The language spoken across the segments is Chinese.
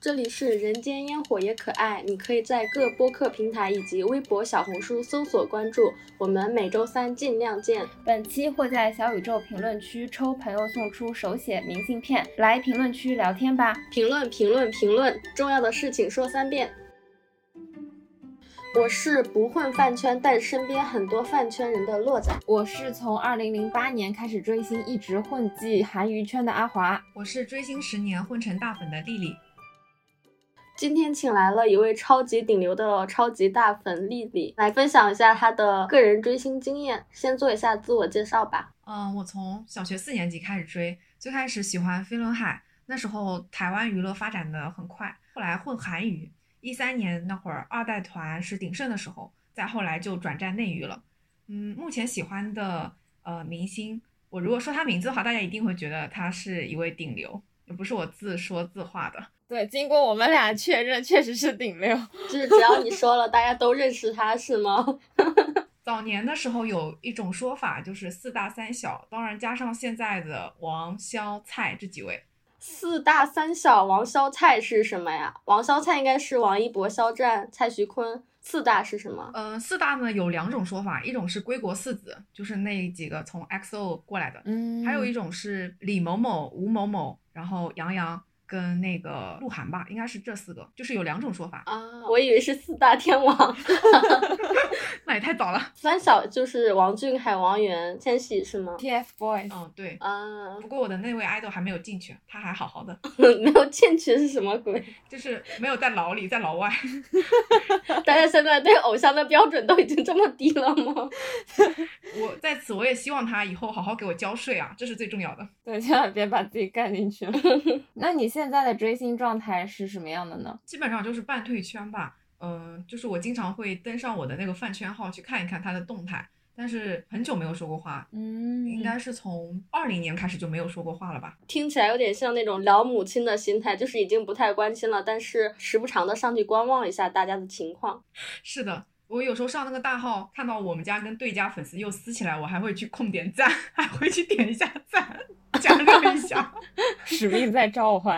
这里是人间烟火也可爱，你可以在各播客平台以及微博、小红书搜索关注我们，每周三尽量见。本期会在小宇宙评论区抽朋友送出手写明信片，来评论区聊天吧！评论评论评论，重要的事情说三遍。我是不混饭圈，但身边很多饭圈人的洛仔。我是从二零零八年开始追星，一直混迹韩娱圈的阿华。我是追星十年，混成大粉的丽丽。今天请来了一位超级顶流的超级大粉丽丽，来分享一下她的个人追星经验。先做一下自我介绍吧。嗯，我从小学四年级开始追，最开始喜欢飞轮海，那时候台湾娱乐发展的很快，后来混韩娱，一三年那会儿二代团是鼎盛的时候，再后来就转战内娱了。嗯，目前喜欢的呃明星，我如果说他名字的话，大家一定会觉得他是一位顶流，也不是我自说自话的。对，经过我们俩确认，确实是顶流。就是只要你说了，大家都认识他是吗？早年的时候有一种说法，就是四大三小，当然加上现在的王萧蔡这几位。四大三小，王萧蔡是什么呀？王萧蔡应该是王一博、肖战、蔡徐坤。四大是什么？嗯，四大呢有两种说法，一种是归国四子，就是那几个从 XO 过来的。嗯，还有一种是李某某、吴某某，然后杨洋。跟那个鹿晗吧，应该是这四个，就是有两种说法啊。我以为是四大天王 那也太早了。三小就是王俊凯、王源、千玺是吗？TFBOYS。嗯，对啊。不过我的那位 idol 还没有进去，他还好好的。没有进去是什么鬼？就是没有在牢里，在牢外。大家现在对偶像的标准都已经这么低了吗？我在此，我也希望他以后好好给我交税啊，这是最重要的。对，千万别把自己干进去了。那你现现在的追星状态是什么样的呢？基本上就是半退圈吧。嗯，就是我经常会登上我的那个饭圈号去看一看他的动态，但是很久没有说过话。嗯，应该是从二零年开始就没有说过话了吧？听起来有点像那种老母亲的心态，就是已经不太关心了，但是时不常的上去观望一下大家的情况。是的。我有时候上那个大号，看到我们家跟对家粉丝又撕起来，我还会去控点赞，还会去点一下赞，加热一下。使命在召唤。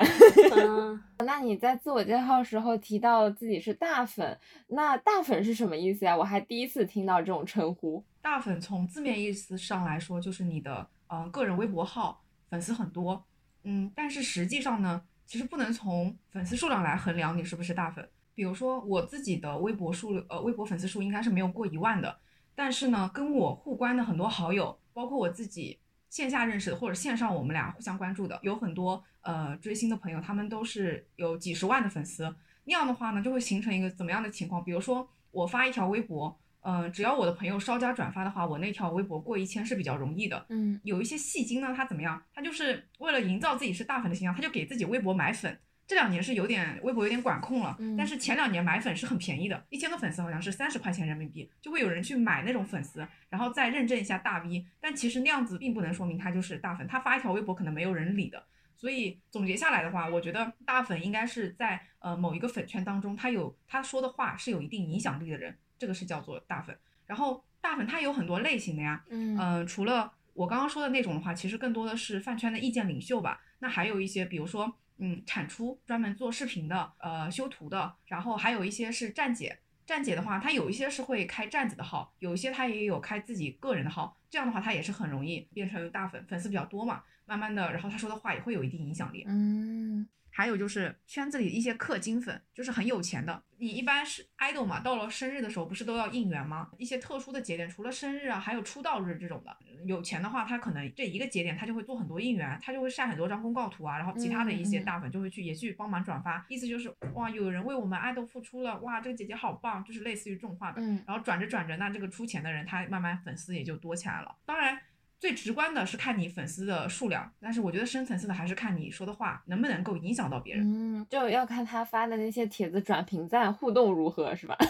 那你在自我介绍时候提到自己是大粉，那大粉是什么意思呀？我还第一次听到这种称呼。大粉从字面意思上来说，就是你的呃个人微博号粉丝很多，嗯，但是实际上呢，其实不能从粉丝数量来衡量你是不是大粉。比如说我自己的微博数，呃，微博粉丝数应该是没有过一万的，但是呢，跟我互关的很多好友，包括我自己线下认识的或者线上我们俩互相关注的，有很多呃追星的朋友，他们都是有几十万的粉丝。那样的话呢，就会形成一个怎么样的情况？比如说我发一条微博，嗯，只要我的朋友稍加转发的话，我那条微博过一千是比较容易的。嗯，有一些戏精呢，他怎么样？他就是为了营造自己是大粉的形象，他就给自己微博买粉。这两年是有点微博有点管控了，但是前两年买粉是很便宜的，一千个粉丝好像是三十块钱人民币，就会有人去买那种粉丝，然后再认证一下大 V。但其实那样子并不能说明他就是大粉，他发一条微博可能没有人理的。所以总结下来的话，我觉得大粉应该是在呃某一个粉圈当中，他有他说的话是有一定影响力的人，这个是叫做大粉。然后大粉他有很多类型的呀，嗯，除了我刚刚说的那种的话，其实更多的是饭圈的意见领袖吧。那还有一些，比如说。嗯，产出专门做视频的，呃，修图的，然后还有一些是站姐。站姐的话，她有一些是会开站子的号，有一些她也有开自己个人的号。这样的话，她也是很容易变成大粉，粉丝比较多嘛。慢慢的，然后她说的话也会有一定影响力。嗯。还有就是圈子里一些氪金粉，就是很有钱的。你一般是 idol 嘛，到了生日的时候不是都要应援吗？一些特殊的节点，除了生日啊，还有出道日这种的。有钱的话，他可能这一个节点他就会做很多应援，他就会晒很多张公告图啊，然后其他的一些大粉就会去也去帮忙转发，意思就是哇，有人为我们 idol 付出了，哇，这个姐姐好棒，就是类似于这种话的。然后转着转着，那这个出钱的人他慢慢粉丝也就多起来了。当然。最直观的是看你粉丝的数量，但是我觉得深层次的还是看你说的话能不能够影响到别人。嗯，就要看他发的那些帖子转评赞互动如何，是吧？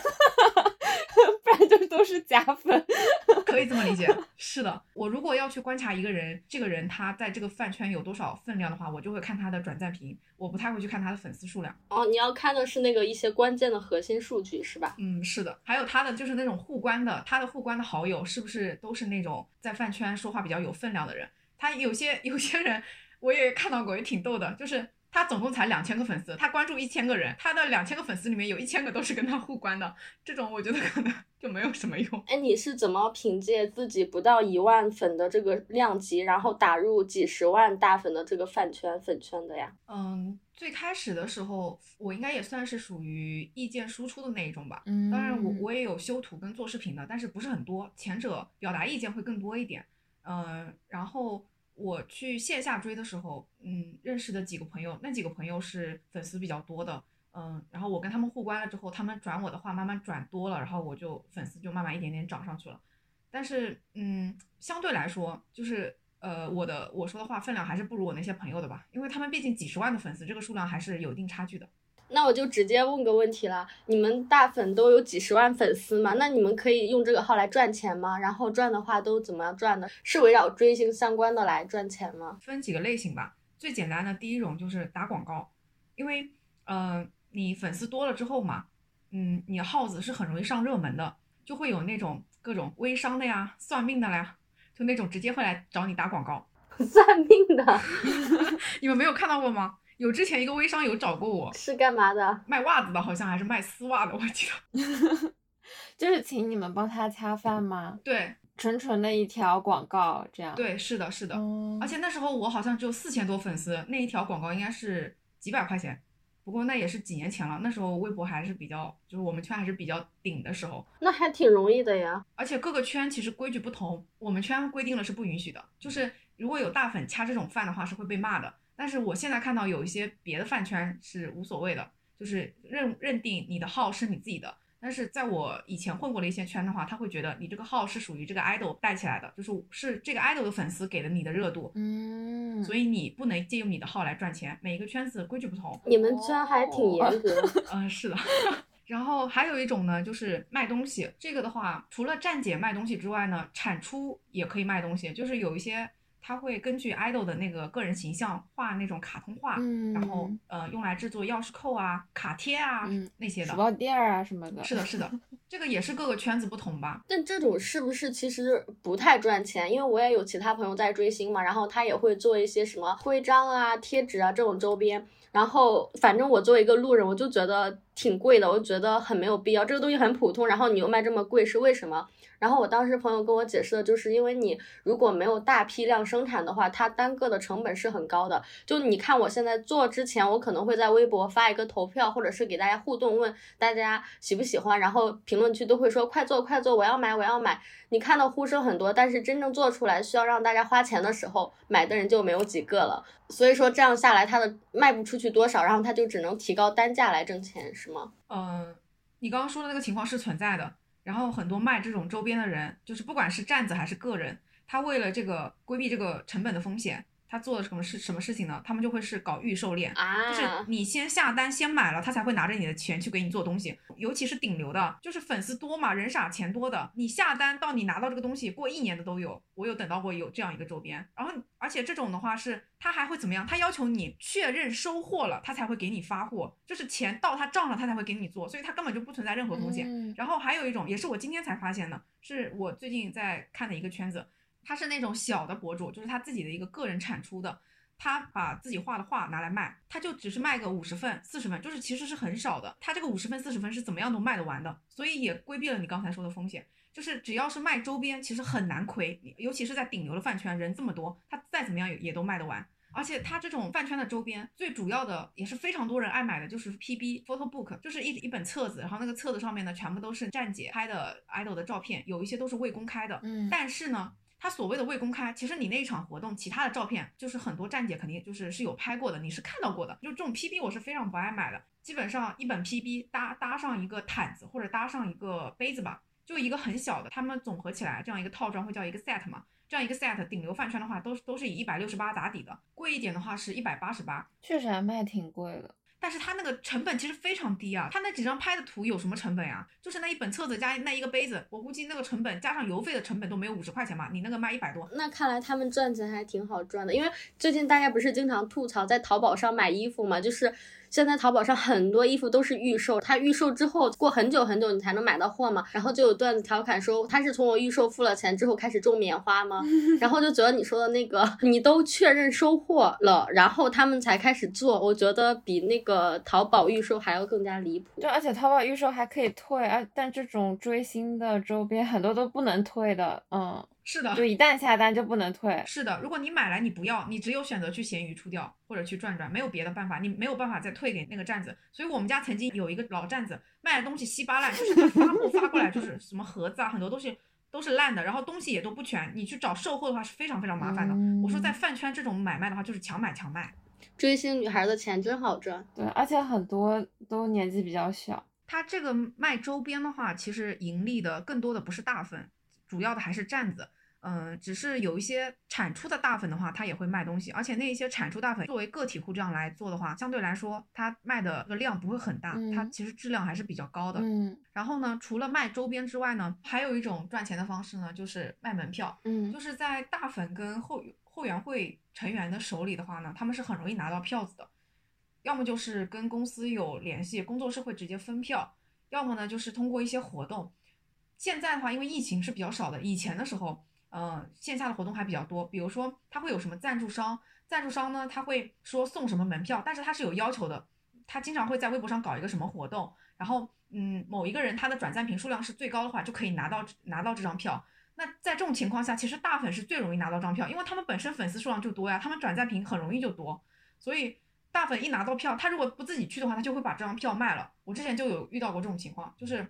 不然就都是假粉，可以这么理解。是的，我如果要去观察一个人，这个人他在这个饭圈有多少分量的话，我就会看他的转赞评，我不太会去看他的粉丝数量。哦，你要看的是那个一些关键的核心数据，是吧？嗯，是的。还有他的就是那种互关的，他的互关的好友是不是都是那种在饭圈说话比较有分量的人？他有些有些人 我也看到过，也挺逗的，就是。他总共才两千个粉丝，他关注一千个人，他的两千个粉丝里面有一千个都是跟他互关的，这种我觉得可能 就没有什么用。哎，你是怎么凭借自己不到一万粉的这个量级，然后打入几十万大粉的这个饭圈粉圈的呀？嗯，最开始的时候，我应该也算是属于意见输出的那一种吧。嗯，当然我我也有修图跟做视频的，但是不是很多，前者表达意见会更多一点。嗯，然后。我去线下追的时候，嗯，认识的几个朋友，那几个朋友是粉丝比较多的，嗯，然后我跟他们互关了之后，他们转我的话慢慢转多了，然后我就粉丝就慢慢一点点涨上去了。但是，嗯，相对来说，就是呃，我的我说的话分量还是不如我那些朋友的吧，因为他们毕竟几十万的粉丝，这个数量还是有一定差距的。那我就直接问个问题了，你们大粉都有几十万粉丝嘛？那你们可以用这个号来赚钱吗？然后赚的话都怎么样赚的？是围绕追星相关的来赚钱吗？分几个类型吧。最简单的第一种就是打广告，因为呃你粉丝多了之后嘛，嗯，你号子是很容易上热门的，就会有那种各种微商的呀、算命的呀，就那种直接会来找你打广告。算命的，你们没有看到过吗？有之前一个微商有找过我，是干嘛的？卖袜子的，好像还是卖丝袜的，我记得。就是请你们帮他掐饭吗？对，纯纯的一条广告这样。对，是的，是的。而且那时候我好像只有四千多粉丝，那一条广告应该是几百块钱。不过那也是几年前了，那时候微博还是比较，就是我们圈还是比较顶的时候。那还挺容易的呀。而且各个圈其实规矩不同，我们圈规定了是不允许的，就是如果有大粉掐这种饭的话是会被骂的。但是我现在看到有一些别的饭圈是无所谓的，就是认认定你的号是你自己的。但是在我以前混过的一些圈的话，他会觉得你这个号是属于这个 idol 带起来的，就是是这个 idol 的粉丝给了你的热度，嗯，所以你不能借用你的号来赚钱。每一个圈子规矩不同，你们圈还挺严格。嗯，是的。然后还有一种呢，就是卖东西。这个的话，除了站姐卖东西之外呢，产出也可以卖东西，就是有一些。他会根据 idol 的那个个人形象画那种卡通画，然后呃用来制作钥匙扣啊、卡贴啊那些的手包垫啊什么的。是的，是的，这个也是各个圈子不同吧。但这种是不是其实不太赚钱？因为我也有其他朋友在追星嘛，然后他也会做一些什么徽章啊、贴纸啊这种周边。然后反正我作为一个路人，我就觉得挺贵的，我就觉得很没有必要。这个东西很普通，然后你又卖这么贵，是为什么？然后我当时朋友跟我解释的就是，因为你如果没有大批量生产的话，它单个的成本是很高的。就你看我现在做之前，我可能会在微博发一个投票，或者是给大家互动，问大家喜不喜欢，然后评论区都会说快做快做，我要买我要买。你看到呼声很多，但是真正做出来需要让大家花钱的时候，买的人就没有几个了。所以说这样下来，它的卖不出去多少，然后它就只能提高单价来挣钱，是吗？嗯，你刚刚说的那个情况是存在的。然后很多卖这种周边的人，就是不管是站子还是个人，他为了这个规避这个成本的风险。他做的什么事什么事情呢？他们就会是搞预售链，就是你先下单先买了，他才会拿着你的钱去给你做东西。尤其是顶流的，就是粉丝多嘛，人傻钱多的，你下单到你拿到这个东西，过一年的都有。我有等到过有这样一个周边，然后而且这种的话是他还会怎么样？他要求你确认收货了，他才会给你发货，就是钱到他账上他才会给你做，所以他根本就不存在任何风险。然后还有一种也是我今天才发现的，是我最近在看的一个圈子。他是那种小的博主，就是他自己的一个个人产出的，他把自己画的画拿来卖，他就只是卖个五十份、四十份，就是其实是很少的。他这个五十份、四十份是怎么样都卖得完的，所以也规避了你刚才说的风险。就是只要是卖周边，其实很难亏，尤其是在顶流的饭圈，人这么多，他再怎么样也也都卖得完。而且他这种饭圈的周边，最主要的也是非常多人爱买的，就是 PB photo book，就是一一本册子，然后那个册子上面呢，全部都是站姐拍的 idol 的照片，有一些都是未公开的，嗯，但是呢。他所谓的未公开，其实你那一场活动其他的照片，就是很多站姐肯定就是是有拍过的，你是看到过的。就这种 PB 我是非常不爱买的，基本上一本 PB 搭搭上一个毯子或者搭上一个杯子吧，就一个很小的，他们总合起来这样一个套装会叫一个 set 嘛，这样一个 set 顶流饭圈的话都是都是以一百六十八打底的，贵一点的话是一百八十八，确实还卖挺贵的。但是它那个成本其实非常低啊，它那几张拍的图有什么成本呀？就是那一本册子加那一个杯子，我估计那个成本加上邮费的成本都没有五十块钱吧？你那个卖一百多，那看来他们赚钱还挺好赚的。因为最近大家不是经常吐槽在淘宝上买衣服嘛，就是现在淘宝上很多衣服都是预售，它预售之后过很久很久你才能买到货嘛。然后就有段子调侃说，他是从我预售付了钱之后开始种棉花吗？然后就觉得你说的那个，你都确认收货了，然后他们才开始做，我觉得比那个淘宝预售还要更加离谱。对，而且淘宝预售还可以退啊，但这种追星的周边很多都不能退的，嗯。是的，就一旦下单就不能退。是的，如果你买来你不要，你只有选择去闲鱼出掉或者去转转，没有别的办法，你没有办法再退给那个站子。所以我们家曾经有一个老站子卖的东西稀巴烂，就是他发货发过来就是什么盒子啊，很多东西都是烂的，然后东西也都不全，你去找售后的话是非常非常麻烦的。我说在饭圈这种买卖的话，就是强买强卖。追星女孩的钱真好赚，对，而且很多都年纪比较小。他这个卖周边的话，其实盈利的更多的不是大粉。主要的还是站子，嗯，只是有一些产出的大粉的话，他也会卖东西，而且那一些产出大粉作为个体户这样来做的话，相对来说，它卖的个量不会很大，它其实质量还是比较高的。嗯，然后呢，除了卖周边之外呢，还有一种赚钱的方式呢，就是卖门票。嗯，就是在大粉跟后后援会成员的手里的话呢，他们是很容易拿到票子的，要么就是跟公司有联系，工作室会直接分票，要么呢就是通过一些活动。现在的话，因为疫情是比较少的。以前的时候，嗯，线下的活动还比较多。比如说，他会有什么赞助商？赞助商呢，他会说送什么门票，但是他是有要求的。他经常会在微博上搞一个什么活动，然后，嗯，某一个人他的转赞评数量是最高的话，就可以拿到拿到这张票。那在这种情况下，其实大粉是最容易拿到张票，因为他们本身粉丝数量就多呀，他们转赞评很容易就多。所以大粉一拿到票，他如果不自己去的话，他就会把这张票卖了。我之前就有遇到过这种情况，就是。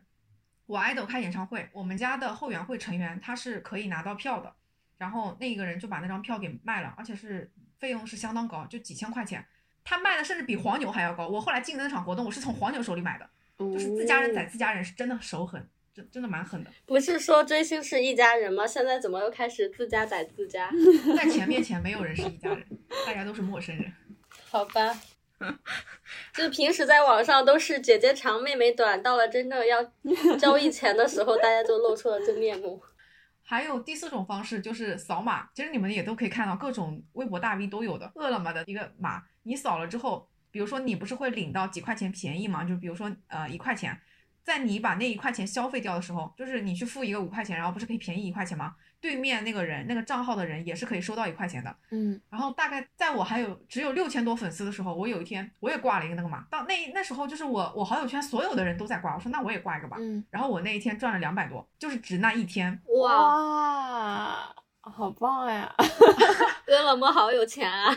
我爱豆开演唱会，我们家的后援会成员他是可以拿到票的，然后那个人就把那张票给卖了，而且是费用是相当高，就几千块钱，他卖的甚至比黄牛还要高。我后来进的那场活动，我是从黄牛手里买的，就是自家人宰自家人，是真的手狠，真真的蛮狠的。不是说追星是一家人吗？现在怎么又开始自家宰自家？在钱面前，没有人是一家人，大家都是陌生人。好吧。就平时在网上都是姐姐长妹妹短，到了真正要 交易钱的时候，大家就露出了真面目。还有第四种方式就是扫码，其实你们也都可以看到，各种微博大 V 都有的，饿了么的一个码，你扫了之后，比如说你不是会领到几块钱便宜吗？就比如说呃一块钱，在你把那一块钱消费掉的时候，就是你去付一个五块钱，然后不是可以便宜一块钱吗？对面那个人那个账号的人也是可以收到一块钱的，嗯，然后大概在我还有只有六千多粉丝的时候，我有一天我也挂了一个那个嘛，到那那时候就是我我好友圈所有的人都在挂，我说那我也挂一个吧，嗯，然后我那一天赚了两百多，就是只那一天，哇，好棒呀，饿了么好有钱啊，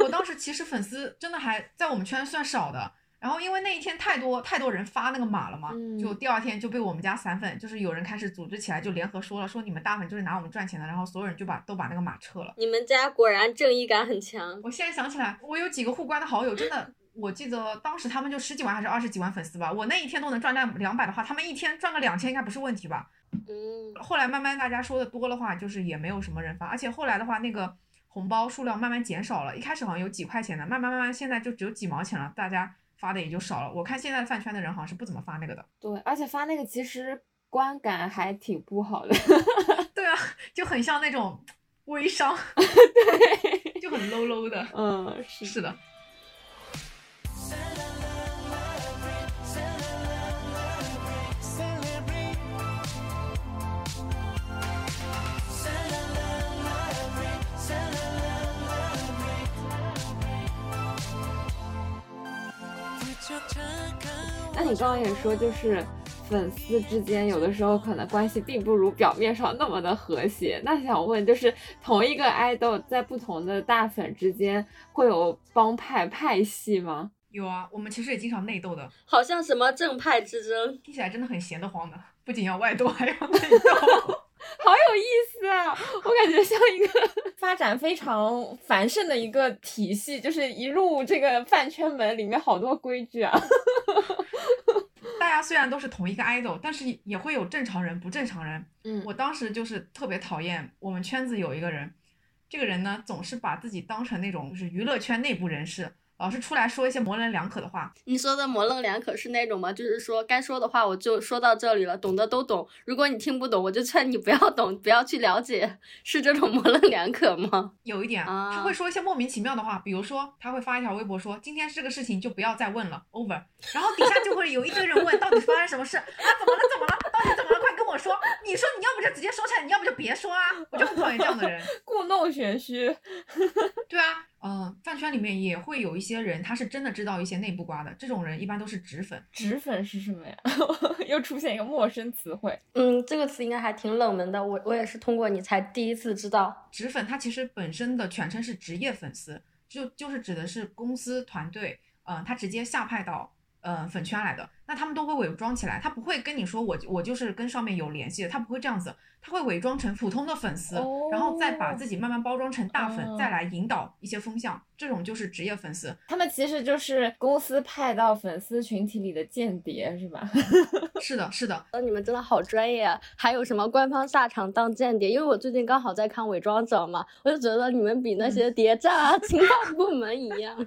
我当时其实粉丝真的还在我们圈算少的。然后因为那一天太多太多人发那个码了嘛，就第二天就被我们家散粉，就是有人开始组织起来，就联合说了，说你们大粉就是拿我们赚钱的，然后所有人就把都把那个码撤了。你们家果然正义感很强。我现在想起来，我有几个互关的好友，真的，我记得当时他们就十几万还是二十几万粉丝吧，我那一天都能赚到两百的话，他们一天赚个两千应该不是问题吧？嗯。后来慢慢大家说的多的话，就是也没有什么人发，而且后来的话，那个红包数量慢慢减少了，一开始好像有几块钱的，慢慢慢慢现在就只有几毛钱了，大家。发的也就少了，我看现在饭圈的人好像是不怎么发那个的。对，而且发那个其实观感还挺不好的。对啊，就很像那种微商，对，就很 low low 的。嗯，是是的。那你刚刚也说，就是粉丝之间有的时候可能关系并不如表面上那么的和谐。那想问，就是同一个爱豆在不同的大粉之间会有帮派派系吗？有啊，我们其实也经常内斗的，好像什么正派之争，听起来真的很闲得慌的。不仅要外斗，还要内斗。好有意思啊！我感觉像一个 发展非常繁盛的一个体系，就是一入这个饭圈门，里面好多规矩啊。大家虽然都是同一个 idol，但是也会有正常人、不正常人。嗯，我当时就是特别讨厌我们圈子有一个人，这个人呢总是把自己当成那种就是娱乐圈内部人士，老是出来说一些模棱两可的话。你说的模棱两可是那种吗？就是说该说的话我就说到这里了，懂的都懂。如果你听不懂，我就劝你不要懂，不要去了解，是这种模棱两可吗？有一点，啊他会说一些莫名其妙的话，比如说他会发一条微博说今天这个事情就不要再问了，over。然后底下就会有一堆人问到底发生什么事啊？怎么了？怎么了？到底怎么了？快跟我说！你说你要不就直接说出来，你要不就别说啊！我就很讨厌这样的人。故弄玄虚。对啊，嗯、饭圈里面也会有一些人，他是真的知道一些内部瓜的，这种人一般都是纸粉。纸粉是什么呀？又出现一个陌生词汇。嗯，这个词应该还挺冷门的，我我也是通过你才第一次知道。纸粉它其实本身的全称是职业粉丝，就就是指的是公司团队，嗯、他直接下派到呃粉圈来的，那他们都会伪装起来，他不会跟你说我我就是跟上面有联系的，他不会这样子，他会伪装成普通的粉丝，然后再把自己慢慢包装成大粉，哦再来引导一些风向，这种就是职业粉丝。他们其实就是公司派到粉丝群体里的间谍，是吧？是的，是的，呃，你们真的好专业啊！还有什么官方下场当间谍？因为我最近刚好在看《伪装者》嘛，我就觉得你们比那些谍战啊、情报部门一样。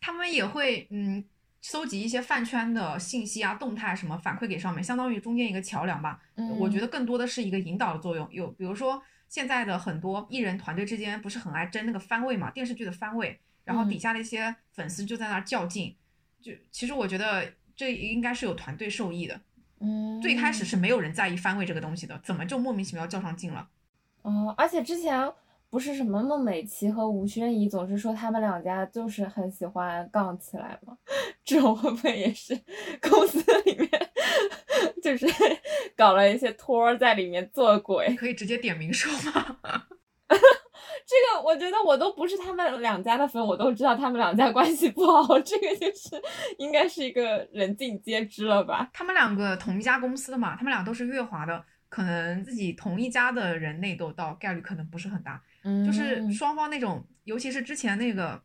他们也会嗯搜集一些饭圈的信息啊、动态什么反馈给上面，相当于中间一个桥梁吧。嗯我觉得得更多的是一个引导的作用。有比如说现在的很多艺人团队之间不是很爱争那个番位嘛，电视剧的番位，然后底下的一些粉丝就在那儿较劲。就其实我觉得这应该是有团队受益的。嗯，最开始是没有人在意番位这个东西的，怎么就莫名其妙较上劲了？哦，而且之前不是什么孟美岐和吴宣仪总是说他们两家就是很喜欢杠起来吗？这种会不会也是 公司里面就是 搞了一些托儿在里面做鬼？可以直接点名说吗？这个我觉得我都不是他们两家的粉，我都知道他们两家关系不好，这个就是应该是一个人尽皆知了吧？他们两个同一家公司的嘛，他们俩都是月华的，可能自己同一家的人内斗到概率可能不是很大。嗯，就是双方那种，尤其是之前那个，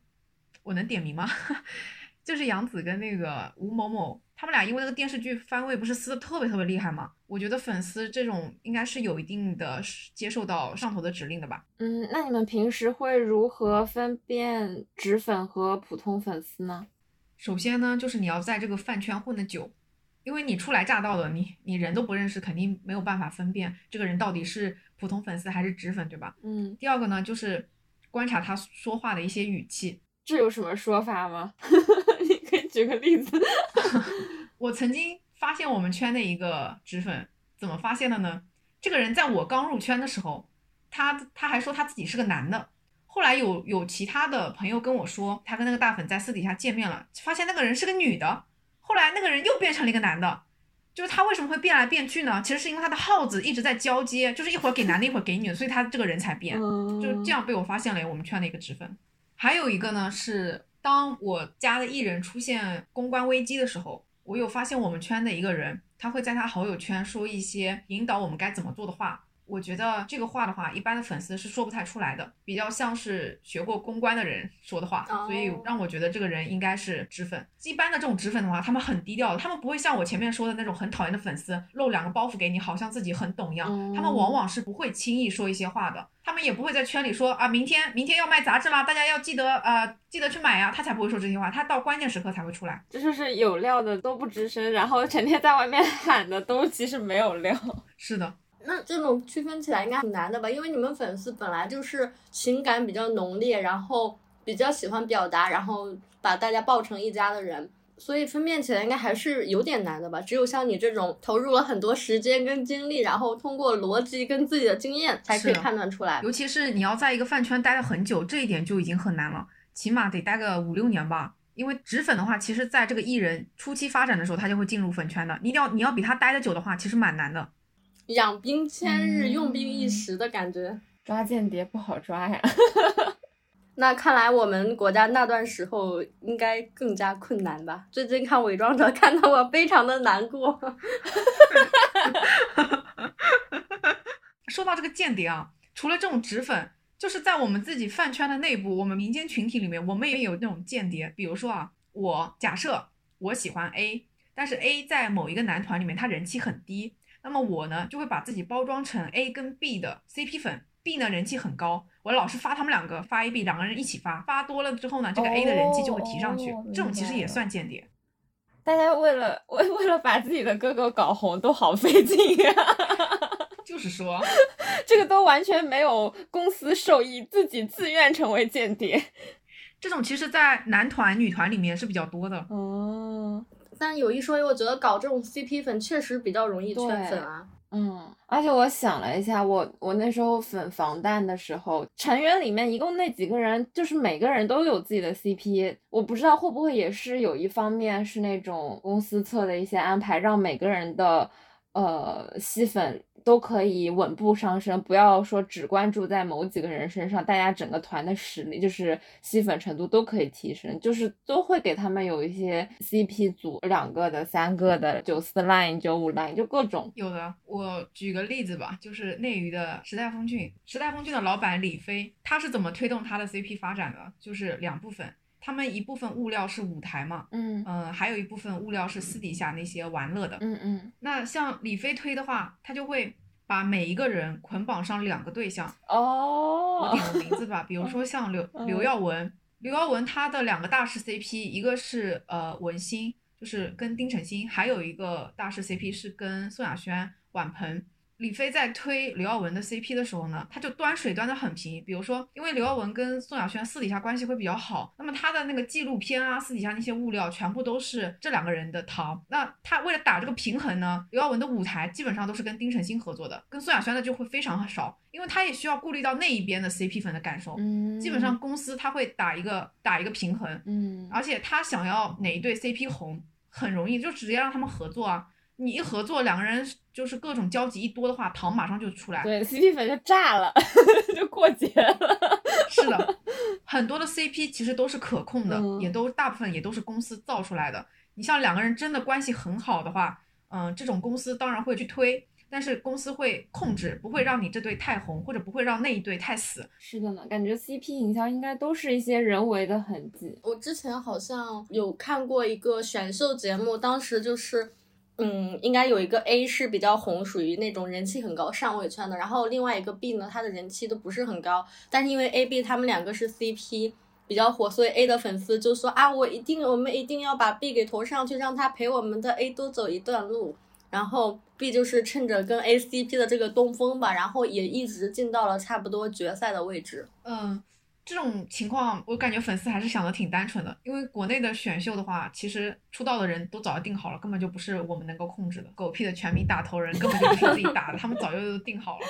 我能点名吗？就是杨紫跟那个吴某某，他们俩因为那个电视剧番位不是撕的特别特别厉害吗？我觉得粉丝这种应该是有一定的接受到上头的指令的吧。嗯，那你们平时会如何分辨纸粉和普通粉丝呢？首先呢，就是你要在这个饭圈混得久，因为你初来乍到的，你你人都不认识，肯定没有办法分辨这个人到底是普通粉丝还是纸粉，对吧？嗯，第二个呢，就是观察他说话的一些语气。这有什么说法吗？你可以举个例子。我曾经发现我们圈的一个纸粉，怎么发现的呢？这个人在我刚入圈的时候，他他还说他自己是个男的。后来有有其他的朋友跟我说，他跟那个大粉在私底下见面了，发现那个人是个女的。后来那个人又变成了一个男的，就是他为什么会变来变去呢？其实是因为他的号子一直在交接，就是一会儿给男的，一会儿给女的，所以他这个人才变。嗯，就这样被我发现了我们圈的一个纸粉。还有一个呢是，当我家的艺人出现公关危机的时候，我有发现我们圈的一个人，他会在他好友圈说一些引导我们该怎么做的话。我觉得这个话的话，一般的粉丝是说不太出来的，比较像是学过公关的人说的话，哦所以让我觉得这个人应该是脂粉。一般的这种脂粉的话，他们很低调的，他们不会像我前面说的那种很讨厌的粉丝露两个包袱给你，好像自己很懂一样。他们往往是不会轻易说一些话的，他们也不会在圈里说啊，明天明天要卖杂志啦，大家要记得呃记得去买呀、他才不会说这些话，他到关键时刻才会出来。这就是有料的都不吱声，然后成天在外面 喊的都其实没有料。是的，那这种区分起来应该很难的吧？因为你们粉丝本来就是情感比较浓烈，然后比较喜欢表达，然后把大家抱成一家的人，所以分辨起来应该还是有点难的吧？只有像你这种投入了很多时间跟精力，然后通过逻辑跟自己的经验才可以判断出来。尤其是你要在一个饭圈待了很久，这一点就已经很难了，起码得待个五六年吧。因为纸粉的话，其实在这个艺人初期发展的时候，他就会进入粉圈的。你一定要你要比他待得久的话，其实蛮难的。养兵千日，嗯用兵一时的感觉。抓间谍不好抓呀。那看来我们国家那段时候应该更加困难吧？最近看《伪装者》，看得我非常的难过。说到这个间谍啊，除了这种纸粉，就是在我们自己饭圈的内部，我们民间群体里面，我们也有那种间谍。比如说啊，我假设我喜欢 A，但是 A 在某一个男团里面他人气很低，那么我呢就会把自己包装成 A 跟 B 的 CP 粉，B 呢人气很高，我老是发他们两个发 A B 两个人一起发，发多了之后呢，这个 A 的人气就会提上去，哦这种其实也算间谍。大家为了 为为了把自己的哥哥搞红都好费劲呀、就是说，这个都完全没有公司受益，自己自愿成为间谍。这种其实，在男团、女团里面是比较多的。哦，但有一说一，我觉得搞这种 CP 粉确实比较容易圈粉啊。嗯，而且我想了一下，我我那时候粉防弹的时候，成员里面一共那几个人，就是每个人都有自己的 CP，我不知道会不会也是有一方面是那种公司侧的一些安排，让每个人的呃吸粉都可以稳步上升，不要说只关注在某几个人身上，大家整个团的实力就是吸粉程度都可以提升，就是都会给他们有一些 CP 组，两个的、三个的、九四 line、九五 line，就各种。有的，我举个例子吧，就是内娱的时代峰峻，时代峰峻的老板李飞，他是怎么推动他的 CP 发展的？就是两部分，他们一部分物料是舞台嘛，嗯嗯、还有一部分物料是私底下那些玩乐的。嗯嗯那像李飞推的话，他就会把每一个人捆绑上两个对象，哦我哦点个名字吧，比如说像刘嗯刘耀文，刘耀文他的两个大师 CP，一个是呃文心，就是跟丁程鑫，还有一个大师 CP 是跟宋亚轩、婉鹏。李飞在推刘耀文的 CP 的时候呢，他就端水端的很平。比如说，因为刘耀文跟宋亚轩私底下关系会比较好，那么他的那个纪录片啊，私底下那些物料全部都是这两个人的糖。那他为了打这个平衡呢，刘耀文的舞台基本上都是跟丁程鑫合作的，跟宋亚轩的就会非常少，因为他也需要顾虑到那一边的 CP 粉的感受。嗯，基本上公司他会打一个打一个平衡，嗯而且他想要哪一对 CP 红，很容易就直接让他们合作啊。你一合作，两个人就是各种交集一多的话，糖马上就出来。对 CP 粉就炸了，就过节了。是的，很多的 CP 其实都是可控的，嗯也都大部分也都是公司造出来的。你像两个人真的关系很好的话，嗯，这种公司当然会去推，但是公司会控制，不会让你这对太红，或者不会让那一对太死。是的呢，感觉 CP 营销应该都是一些人为的痕迹。我之前好像有看过一个选秀节目，当时就是，嗯，应该有一个 A 是比较红，属于那种人气很高上位圈的，然后另外一个 B 呢，他的人气都不是很高，但是因为 A、B 他们两个是 CP。比较火，所以 A 的粉丝就说啊，我一定，我们一定要把 B 给投上去，让他陪我们的 A 多走一段路。然后 B 就是趁着跟 A CP 的这个东风吧，然后也一直进到了差不多决赛的位置。嗯，这种情况我感觉粉丝还是想的挺单纯的，因为国内的选秀的话，其实出道的人都早就定好了，根本就不是我们能够控制的。狗屁的全民打头人根本就不是自己打的，他们早就定好了。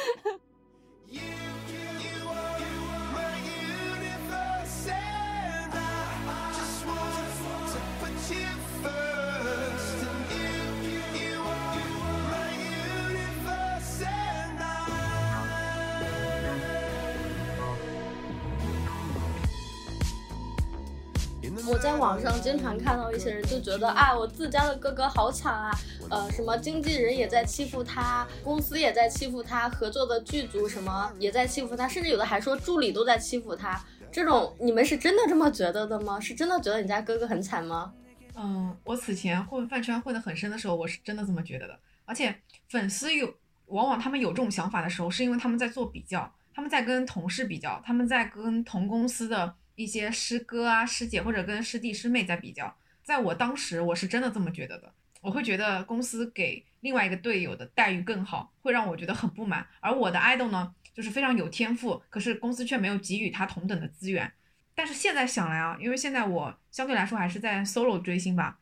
在网上经常看到一些人就觉得啊，我自家的哥哥好惨啊，呃，什么经纪人也在欺负他，公司也在欺负他，合作的剧组什么也在欺负他，甚至有的还说助理都在欺负他。这种你们是真的这么觉得的吗？是真的觉得你家哥哥很惨吗？嗯，我此前混饭圈混得很深的时候，我是真的这么觉得的。而且粉丝有，往往他们有这种想法的时候，是因为他们在做比较，他们在跟同事比较，他们在跟同公司的一些师哥啊、师姐或者跟师弟师妹在比较。在我当时，我是真的这么觉得的。我会觉得公司给另外一个队友的待遇更好，会让我觉得很不满。而我的 idol 呢，就是非常有天赋，可是公司却没有给予他同等的资源。但是现在想来啊，因为现在我相对来说还是在 solo 追星吧，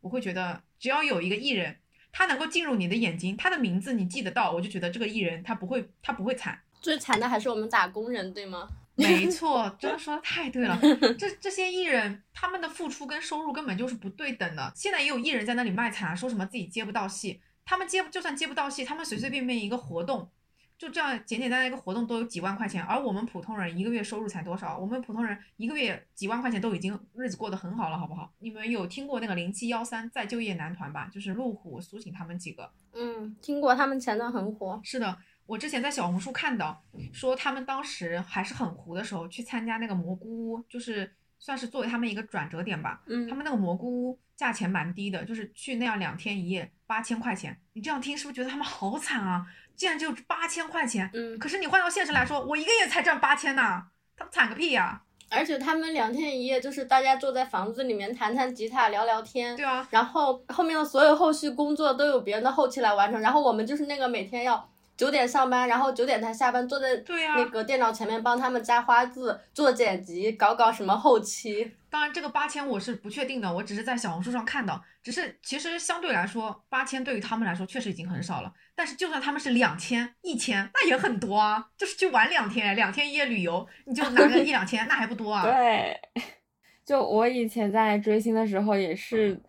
我会觉得只要有一个艺人，他能够进入你的眼睛，他的名字你记得到，我就觉得这个艺人他不会他不会惨。最惨的还是我们打工人，对吗？没错，真的说的太对了。这这些艺人他们的付出跟收入根本就是不对等的。现在也有艺人在那里卖惨，说什么自己接不到戏，他们接就算接不到戏，他们随随便便一个活动，就这样简简单单一个活动都有几万块钱，而我们普通人一个月收入才多少？我们普通人一个月几万块钱都已经日子过得很好了，好不好？你们有听过那个零七幺三再就业男团吧？就是路虎、苏醒他们几个。嗯，听过他们前段很火。是的，我之前在小红书看到，说他们当时还是很糊的时候去参加那个蘑菇屋，就是算是作为他们一个转折点吧。嗯他们那个蘑菇屋价钱蛮低的，就是去那样两天一夜八千块钱。你这样听是不是觉得他们好惨啊？竟然只有八千块钱。嗯可是你换到现实来说，我一个月才赚八千呐，他们惨个屁呀、而且他们两天一夜就是大家坐在房子里面弹弹吉他聊聊天，对啊，然后后面的所有后续工作都有别人的后期来完成，然后我们就是那个每天要九点上班，然后九点才下班，坐在对呀那个电脑前面帮他们加花字、做剪辑、搞搞什么后期。当然，这个八千我是不确定的，我只是在小红书上看到。只是其实相对来说，八千对于他们来说确实已经很少了。但是就算他们是两千、一千，那也很多啊。就是去玩两天，两天一夜旅游，你就拿个一两千，那还不多啊？对，就我以前在追星的时候也是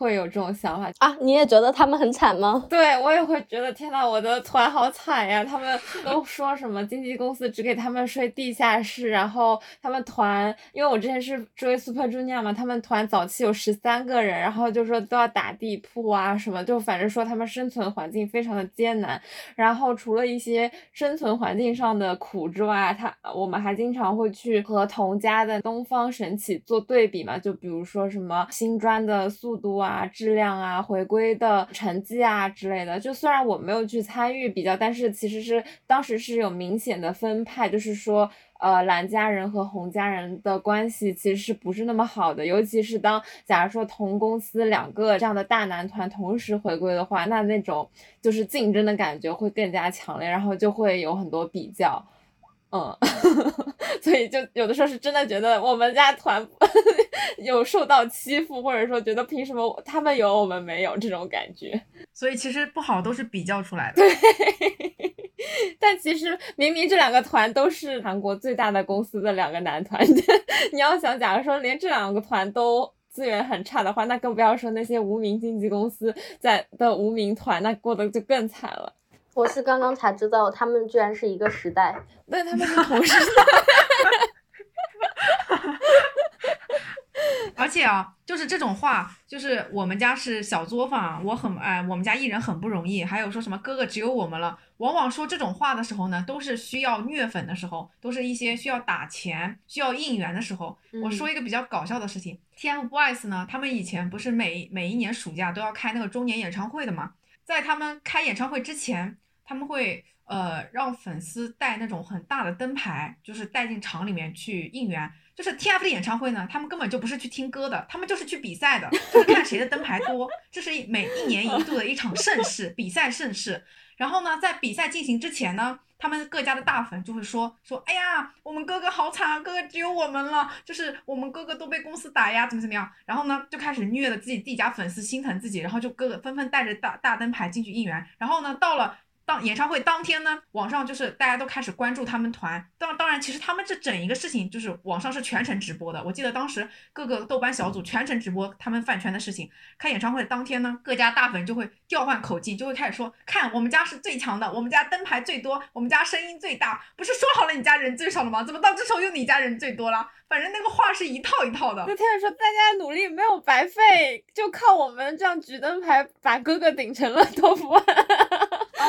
会有这种想法。啊，你也觉得他们很惨吗？对我也会觉得天呐，我的团好惨呀！他们都说什么经纪公司只给他们睡地下室，然后他们团，因为我之前是追 Super Junior 嘛，他们团早期有十三个人，然后就说都要打地铺啊什么，就反正说他们生存环境非常的艰难。然后除了一些生存环境上的苦之外，他我们还经常会去和同家的东方神起做对比嘛，就比如说什么新专的速度啊、啊质量啊、回归的成绩啊之类的。就虽然我没有去参与比较，但是其实是当时是有明显的分派，就是说。呃，蓝家人和红家人的关系其实是不是那么好的？尤其是当假如说同公司两个这样的大男团同时回归的话，那那种就是竞争的感觉会更加强烈，然后就会有很多比较。嗯，所以就有的时候是真的觉得我们家团 有受到欺负，或者说觉得凭什么他们有我们没有这种感觉。所以其实不好都是比较出来的。对但其实明明这两个团都是韩国最大的公司的两个男团，你要想，假如说连这两个团都资源很差的话，那更不要说那些无名经纪公司在的无名团，那过得就更惨了。我是刚刚才知道，他们居然是一个时代。那他们是同时 而且啊，就是这种话，就是我们家是小作坊，我很哎，我们家艺人很不容易。还有说什么哥哥只有我们了，往往说这种话的时候呢，都是需要虐粉的时候，都是一些需要打钱、需要应援的时候。我嗯说一个比较搞笑的事情，TFBOYS 呢，他们以前不是每每一年暑假都要开那个周年演唱会的嘛，在他们开演唱会之前，他们会呃让粉丝带那种很大的灯牌，就是带进场里面去应援。就是 TF 的演唱会呢，他们根本就不是去听歌的，他们就是去比赛的，就是看谁的灯牌多。这是一每一年一度的一场盛事，比赛盛事。然后呢，在比赛进行之前呢，他们各家的大粉就会说说，哎呀，我们哥哥好惨啊，哥哥只有我们了，就是我们哥哥都被公司打压，怎么怎么样。然后呢，就开始虐了自己自己家粉丝，心疼自己，然后就哥哥纷纷带着大大灯牌进去应援。然后呢，到了。当演唱会当天呢，网上就是大家都开始关注他们团。当当然，其实他们这整一个事情就是网上是全程直播的。我记得当时各个豆瓣小组全程直播他们饭圈的事情。开演唱会当天呢，各家大粉就会调换口径，就会开始说：“看我们家是最强的，我们家灯牌最多，我们家声音最大。不是说好了你家人最少了吗？怎么到这时候又你家人最多了？反正那个话是一套一套的。那天说大家努力没有白费，就靠我们这样举灯牌把哥哥顶成了 top。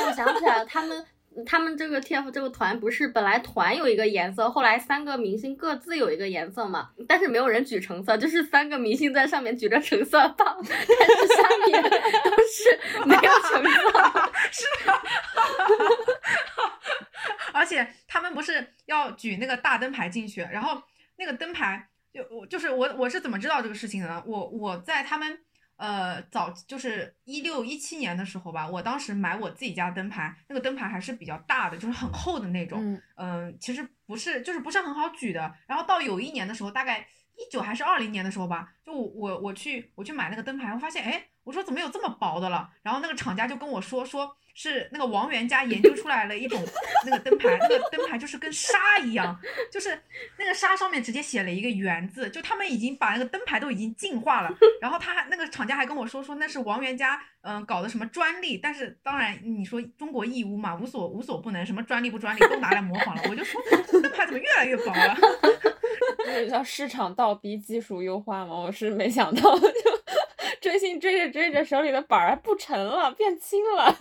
哦，我想起来了，他们他们这个 TF 这个团不是本来团有一个颜色，后来三个明星各自有一个颜色嘛，但是没有人举橙色，就是三个明星在上面举着橙色棒，但是下面都是 没有橙色。是的，而且他们不是要举那个大灯牌进去，然后那个灯牌就我就是我我是怎么知道这个事情的呢？我我在他们呃早就是一六一七年的时候吧，我当时买我自己家灯牌，那个灯牌还是比较大的，就是很厚的那种，嗯嗯、其实不是就是不是很好举的。然后到有一年的时候，大概一九还是二零年的时候吧，就我我我去我去买那个灯牌，我发现哎，我说怎么有这么薄的了？然后那个厂家就跟我说说。是那个王源家研究出来了一种那个灯牌，那个灯牌就是跟沙一样，就是那个沙上面直接写了一个源字，就他们已经把那个灯牌都已经进化了。然后他还那个厂家还跟我说说那是王源家嗯、搞的什么专利，但是当然你说中国义乌嘛，无所无所不能，什么专利不专利都拿来模仿了。我就说灯牌怎么越来越薄了？这叫市场倒逼技术优化吗？我是没想到，就追星追着追着手里的板儿不沉了，变轻了。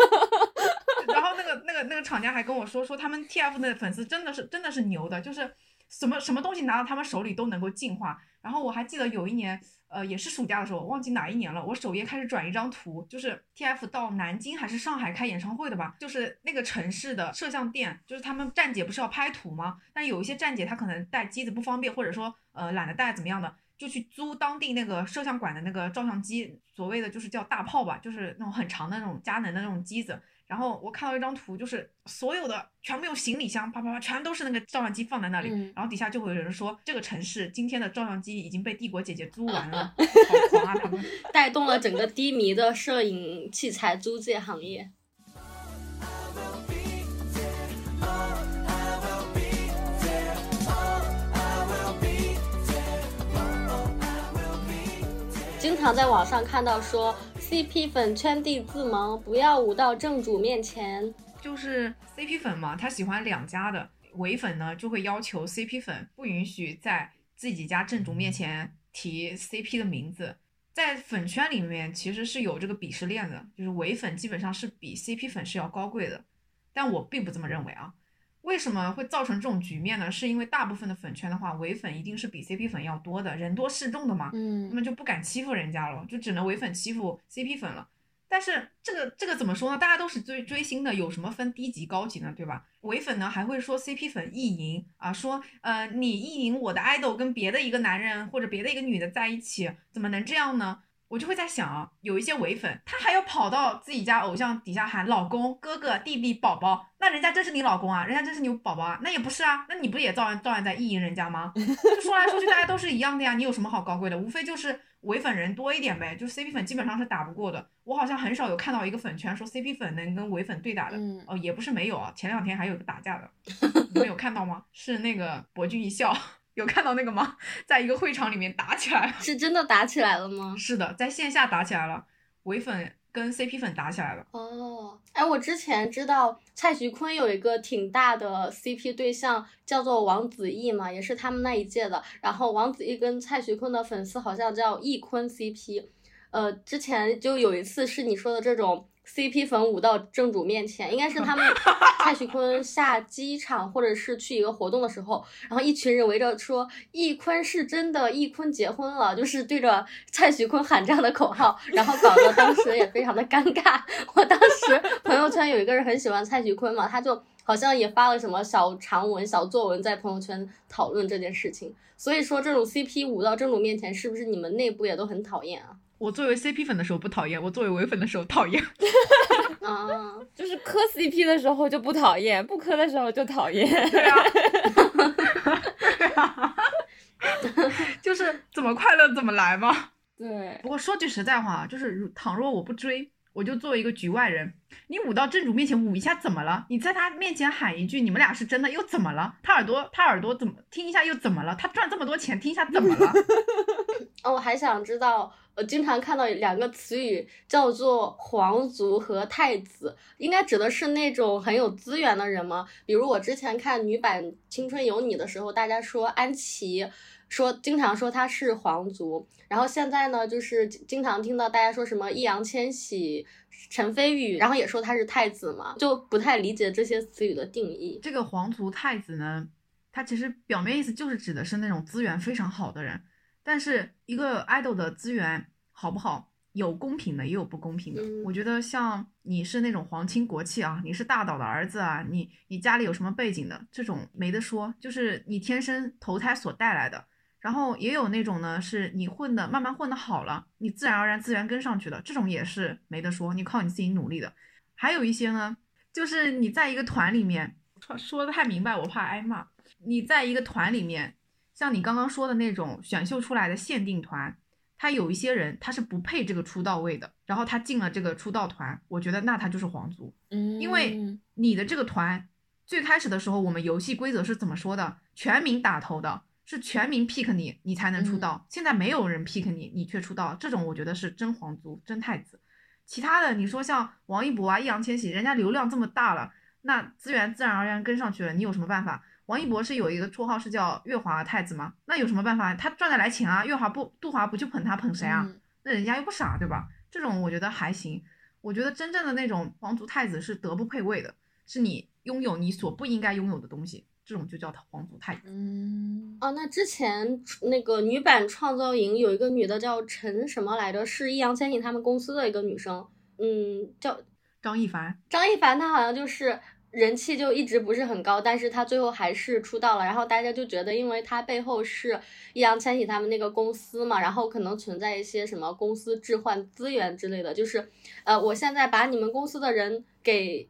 然后那个 那个那个厂家还跟我说说他们 TF 的粉丝真的是真的是牛的，就是什么什么东西拿到他们手里都能够进化。然后我还记得有一年，呃，也是暑假的时候，忘记哪一年了，我首页开始转一张图，就是 TF 到南京还是上海开演唱会的吧，就是那个城市的摄像店，就是他们站姐不是要拍图吗？但有一些站姐她可能带机子不方便，或者说呃懒得带怎么样的，就去租当地那个摄像馆的那个照相机，所谓的就是叫大炮吧，就是那种很长的那种佳能的那种机子。然后我看到一张图，就是所有的全部用行李箱，啪啪啪，全都是那个照相机放在那里。嗯然后底下就会有人说，这个城市今天的照相机已经被帝国姐姐租完了，好狂啊他们！带动了整个低迷的摄影器材租借行业。常在网上看到说 CP 粉圈地自萌，不要舞到正主面前。就是 CP 粉嘛，他喜欢两家的，唯粉呢就会要求 CP 粉不允许在自己家正主面前提 CP 的名字。在粉圈里面其实是有这个鄙视链的，就是唯粉基本上是比 CP 粉是要高贵的，但我并不这么认为啊。为什么会造成这种局面呢？是因为大部分的粉圈的话，唯粉一定是比 CP 粉要多的，人多势众的嘛。嗯那嗯么就不敢欺负人家了，就只能唯粉欺负 CP 粉了。但是这个这个怎么说呢？大家都是追追星的，有什么分低级高级呢？对吧？唯粉呢还会说 CP 粉意淫啊，说呃你意淫我的 idol 跟别的一个男人或者别的一个女的在一起，怎么能这样呢？我就会在想啊，有一些伪粉，他还要跑到自己家偶像底下喊老公、哥哥、弟弟、宝宝，那人家真是你老公啊，人家真是你宝宝啊？那也不是啊，那你不也照样照样在意淫人家吗？就说来说去，大家都是一样的呀，你有什么好高贵的？无非就是伪粉人多一点呗，就是 CP 粉基本上是打不过的。我好像很少有看到一个粉圈说 CP 粉能跟伪粉对打的，嗯哦，也不是没有啊，前两天还有个打架的，你们有看到吗？是那个博君一笑，有看到那个吗？在一个会场里面打起来了。是真的打起来了吗？是的，在线下打起来了，唯粉跟 CP 粉打起来了。哦，哎，我之前知道蔡徐坤有一个挺大的 CP 对象叫做王子异嘛，也是他们那一届的。然后王子异跟蔡徐坤的粉丝好像叫异坤 CP。呃，之前就有一次是你说的这种 CP 粉舞到正主面前，应该是他们 蔡徐坤下机场或者是去一个活动的时候，然后一群人围着说易坤是真的，易坤结婚了，就是对着蔡徐坤喊这样的口号，然后搞得当时也非常的尴尬。我当时朋友圈有一个人很喜欢蔡徐坤嘛，他就好像也发了什么小长文、小作文在朋友圈讨论这件事情。所以说这种 CP 舞到正主面前，是不是你们内部也都很讨厌啊？我作为 CP 粉的时候不讨厌，我作为唯粉的时候讨厌。啊，就是磕 CP 的时候就不讨厌，不磕的时候就讨厌。对啊，对啊，就是怎么快乐怎么来嘛。对不，过说句实在话，就是如倘若我不追，我就作为一个局外人，你舞到正主面前舞一下怎么了？你在他面前喊一句“你们俩是真的”又怎么了？他耳朵他耳朵怎么听一下又怎么了？他赚这么多钱听一下怎么了？哦，我还想知道，我经常看到两个词语叫做皇族和太子，应该指的是那种很有资源的人吗？比如我之前看女版《青春有你》的时候，大家说安琪。说经常说她是皇族，然后现在呢，就是经常听到大家说什么易烊千玺、陈飞宇，然后也说他是太子嘛，就不太理解这些词语的定义。这个皇族太子呢，他其实表面意思就是指的是那种资源非常好的人，但是一个 idol 的资源好不好，有公平的，也有不公平的。嗯我觉得像你是那种皇亲国戚啊，你是大导的儿子啊，你你家里有什么背景的，这种没得说，就是你天生投胎所带来的。然后也有那种呢，是你混的慢慢混的好了，你自然而然资源跟上去的，这种也是没得说，你靠你自己努力的。还有一些呢，就是你在一个团里面，说说的太明白，我怕挨骂。你在一个团里面，像你刚刚说的那种选秀出来的限定团，他有一些人他是不配这个出道位的，然后他进了这个出道团，我觉得那他就是皇族，嗯，因为你的这个团最开始的时候，我们游戏规则是怎么说的？全民打头的，是全民 pick 你，你才能出道。现在没有人 pick 你，你却出道，这种我觉得是真皇族、真太子。其他的，你说像王一博啊、易烊千玺，人家流量这么大了，那资源自然而然跟上去了，你有什么办法？王一博是有一个绰号是叫月华太子吗？那有什么办法？他赚得来钱啊，月华不杜华不去捧他捧谁啊？嗯那人家又不傻，对吧？这种我觉得还行。我觉得真正的那种皇族太子是德不配位的，是你拥有你所不应该拥有的东西，这种就叫皇族太子。嗯，哦，那之前那个女版创造营有一个女的叫陈什么来着，是易烊千玺他们公司的一个女生，嗯，叫张一凡，张一凡，她好像就是人气就一直不是很高，但是他最后还是出道了，然后大家就觉得，因为他背后是易烊千玺他们那个公司嘛，然后可能存在一些什么公司置换资源之类的，就是呃，我现在把你们公司的人给。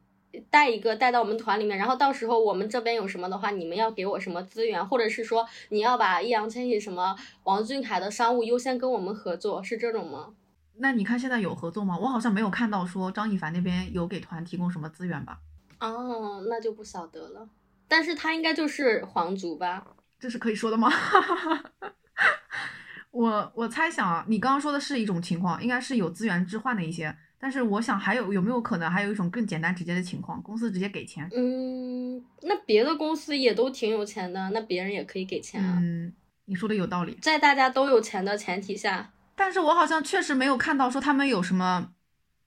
带一个带到我们团里面，然后到时候我们这边有什么的话，你们要给我什么资源，或者是说你要把易烊千玺什么王俊凯的商务优先跟我们合作，是这种吗？那你看现在有合作吗？我好像没有看到说张一凡那边有给团提供什么资源吧？哦，那就不晓得了。但是他应该就是皇族吧？这是可以说的吗？我我猜想啊，你刚刚说的是一种情况，应该是有资源置换的一些，但是我想还有有没有可能还有一种更简单直接的情况，公司直接给钱？嗯，那别的公司也都挺有钱的，那别人也可以给钱啊。嗯，你说的有道理，在大家都有钱的前提下，但是我好像确实没有看到说他们有什么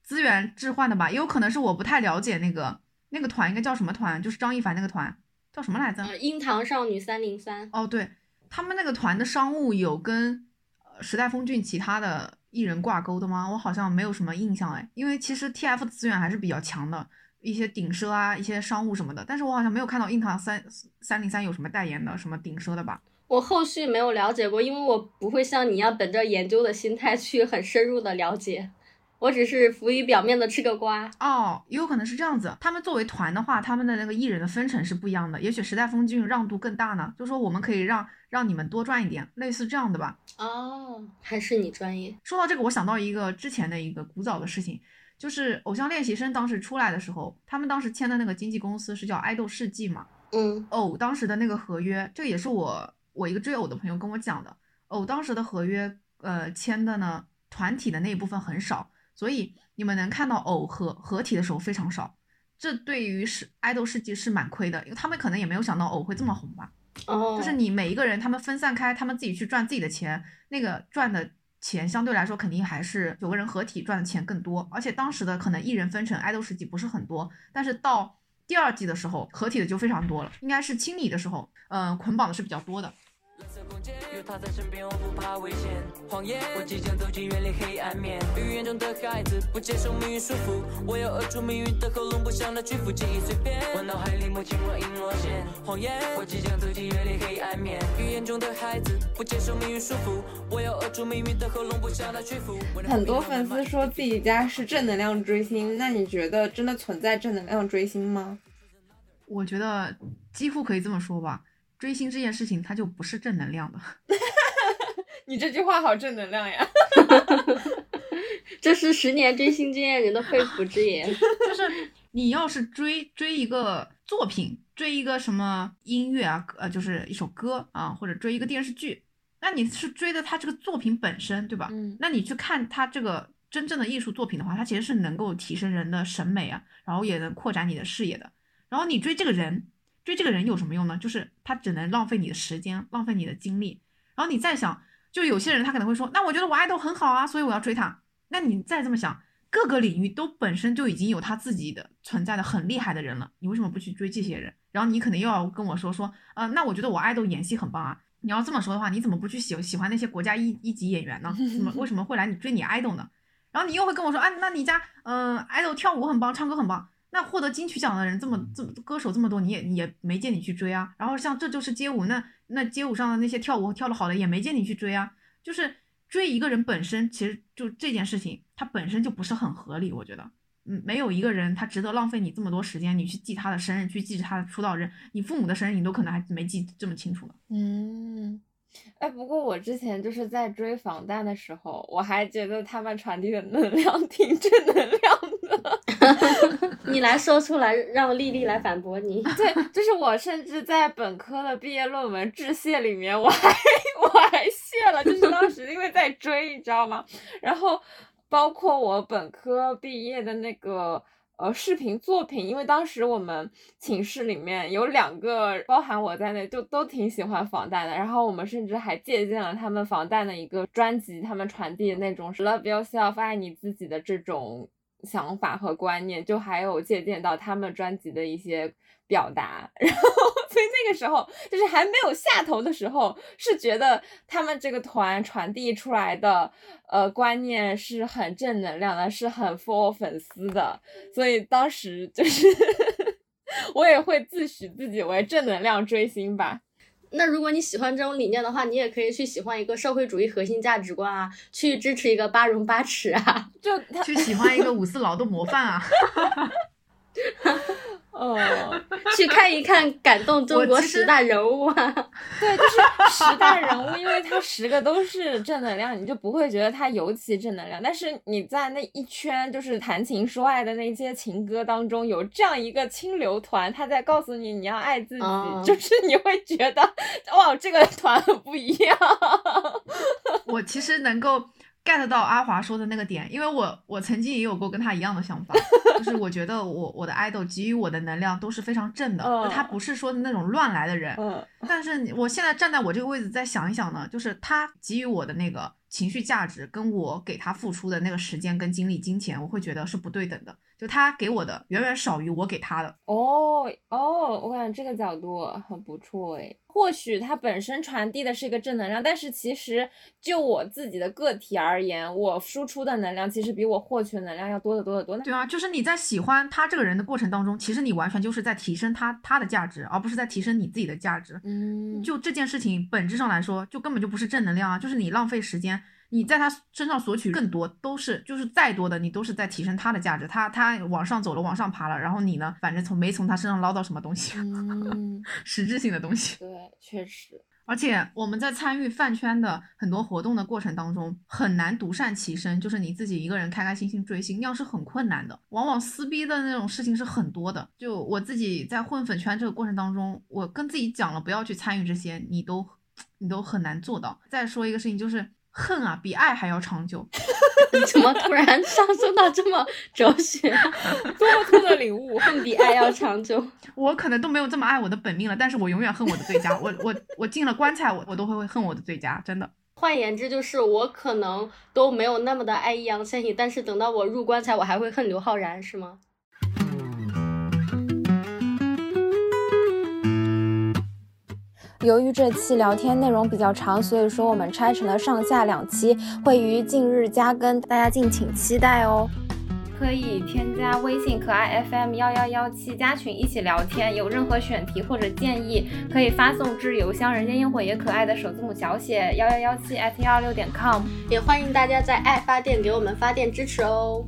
资源置换的吧，也有可能是我不太了解那个那个团应该叫什么团，就是张一凡那个团叫什么来着？呃，樱桃少女三零三，哦，对他们那个团的商务有跟呃时代峰峻其他的艺人挂钩的吗？我好像没有什么印象哎，因为其实 TF 的资源还是比较强的，一些顶奢啊，一些商务什么的，但是我好像没有看到樱桃三三零三有什么代言的什么顶奢的吧？我后续没有了解过，因为我不会像你一样本着研究的心态去很深入的了解，我只是浮于表面的吃个瓜。哦，也有可能是这样子。他们作为团的话，他们的那个艺人的分成是不一样的。也许时代峰峻让渡更大呢，就说我们可以让让你们多赚一点，类似这样的吧。哦，还是你专业。说到这个，我想到一个之前的一个古早的事情，就是偶像练习生当时出来的时候，他们当时签的那个经纪公司是叫爱豆世纪嘛。嗯偶当时的那个合约，这个也是我我一个追偶的朋友跟我讲的。偶当时的合约，呃，签的呢，团体的那一部分很少，所以你们能看到偶合合体的时候非常少。这对于是爱豆世纪是蛮亏的，因为他们可能也没有想到偶会这么红吧。哦，就是你每一个人，他们分散开，他们自己去赚自己的钱，那个赚的钱相对来说肯定还是九个人合体赚的钱更多。而且当时的可能一人分成爱豆世纪不是很多，但是到第二季的时候，合体的就非常多了，应该是清理的时候，嗯、捆绑的是比较多的。蓝色空间有他在身边，我不怕危险。谎言，我即将走进远离黑暗面。语言中的孩子不接受命运束缚，我要扼住命运的喉咙，不向它屈服，记忆碎片。我脑海里默契若隐若现。谎言，我即将走进远离黑暗面。语言中的孩子不接受命运束缚，我要扼住命运的喉咙，不向它屈服。很多粉丝说自己家是正能量追星，那你觉得真的存在正能量追星吗？我觉得几乎可以这么说吧，追星这件事情它就不是正能量的。你这句话好正能量呀！这是十年追星经验人的肺腑之言。就是你要是追追一个作品，追一个什么音乐啊，呃，就是一首歌啊，或者追一个电视剧，那你是追的他这个作品本身，对吧？嗯那你去看他这个真正的艺术作品的话，它其实是能够提升人的审美啊，然后也能扩展你的视野的。然后你追这个人，追这个人有什么用呢？就是他只能浪费你的时间，浪费你的精力。然后你再想，就有些人他可能会说，那我觉得我爱豆很好啊，所以我要追他。那你再这么想，各个领域都本身就已经有他自己的存在的很厉害的人了，你为什么不去追这些人？然后你可能又要跟我说说，呃，那我觉得我爱豆演戏很棒啊。你要这么说的话，你怎么不去喜喜欢那些国家一一级演员呢？怎么为什么会来你追你爱豆呢？然后你又会跟我说，啊，那你家嗯、爱豆跳舞很棒，唱歌很棒，那获得金曲奖的人这么这么歌手这么多，你也你也没见你去追啊。然后像这就是街舞，那那街舞上的那些跳舞跳得好的也没见你去追啊。就是追一个人本身，其实就这件事情，它本身就不是很合理，我觉得。嗯，没有一个人他值得浪费你这么多时间，你去记他的生日，去记他的出道日，你父母的生日你都可能还没记这么清楚呢。嗯，哎，不过我之前就是在追防弹的时候，我还觉得他们传递的能量挺正能量的。你来说出来，让丽丽来反驳你。对，就是我甚至在本科的毕业论文致谢里面，我还我还谢了，就是当时因为在追，你知道吗？然后包括我本科毕业的那个呃视频作品，因为当时我们寝室里面有两个，包含我在内，就都挺喜欢防弹的。然后我们甚至还借鉴了他们防弹的一个专辑，他们传递的那种 “love yourself” 爱你自己的这种想法和观念，就还有借鉴到他们专辑的一些表达，然后所以那个时候就是还没有下头的时候，是觉得他们这个团传递出来的呃观念是很正能量的，是很 for 粉丝的，所以当时就是 我也会自诩自己为正能量追星吧。那如果你喜欢这种理念的话，你也可以去喜欢一个社会主义核心价值观啊，去支持一个八荣八耻啊。就去喜欢一个五四劳动模范啊！哦，去看一看感动中国十大人物啊！对，就是十大人物，因为他十个都是正能量，你就不会觉得他尤其正能量。但是你在那一圈就是谈情说爱的那些情歌当中，有这样一个清流团，他在告诉你你要爱自己，嗯就是你会觉得哇，这个团很不一样。我其实能够 get 到阿华说的那个点，因为我我曾经也有过跟他一样的想法，就是我觉得我我的 idol 给予我的能量都是非常正的，他不是说那种乱来的人。嗯但是我现在站在我这个位置再想一想呢，就是他给予我的那个情绪价值，跟我给他付出的那个时间跟精力、金钱，我会觉得是不对等的。就他给我的远远少于我给他的。哦哦，我感觉这个角度很不错诶。或许它本身传递的是一个正能量，但是其实就我自己的个体而言，我输出的能量其实比我获取的能量要多得多得多。对啊，就是你在喜欢他这个人的过程当中，其实你完全就是在提升他他的价值，而不是在提升你自己的价值。嗯，就这件事情本质上来说，就根本就不是正能量啊，就是你浪费时间，你在他身上索取更多，都是就是再多的，你都是在提升他的价值。他他往上走了，往上爬了，然后你呢，反正从没从他身上捞到什么东西，嗯，实质性的东西。对，确实，而且我们在参与饭圈的很多活动的过程当中，很难独善其身，就是你自己一个人开开心心追星，那样是很困难的。往往撕逼的那种事情是很多的。就我自己在混粉圈这个过程当中，我跟自己讲了不要去参与这些，你都你都很难做到。再说一个事情就是。恨啊，比爱还要长久。你怎么突然上升到这么哲学？多么酷的领悟！恨比爱要长久。我可能都没有这么爱我的本命了，但是我永远恨我的最佳。我我我进了棺材，我我都会会恨我的最佳，真的。换言之，就是我可能都没有那么的爱易烊千玺，但是等到我入棺材，我还会恨刘昊然，是吗？由于这期聊天内容比较长，所以说我们拆成了上下两期，会于近日加更，大家敬请期待哦。可以添加微信可爱 FM 幺幺幺七加群一起聊天，有任何选题或者建议，可以发送至邮箱人间烟火也可爱的首字母小写幺幺幺七 at 幺二六点 com。也欢迎大家在爱发电给我们发电支持哦。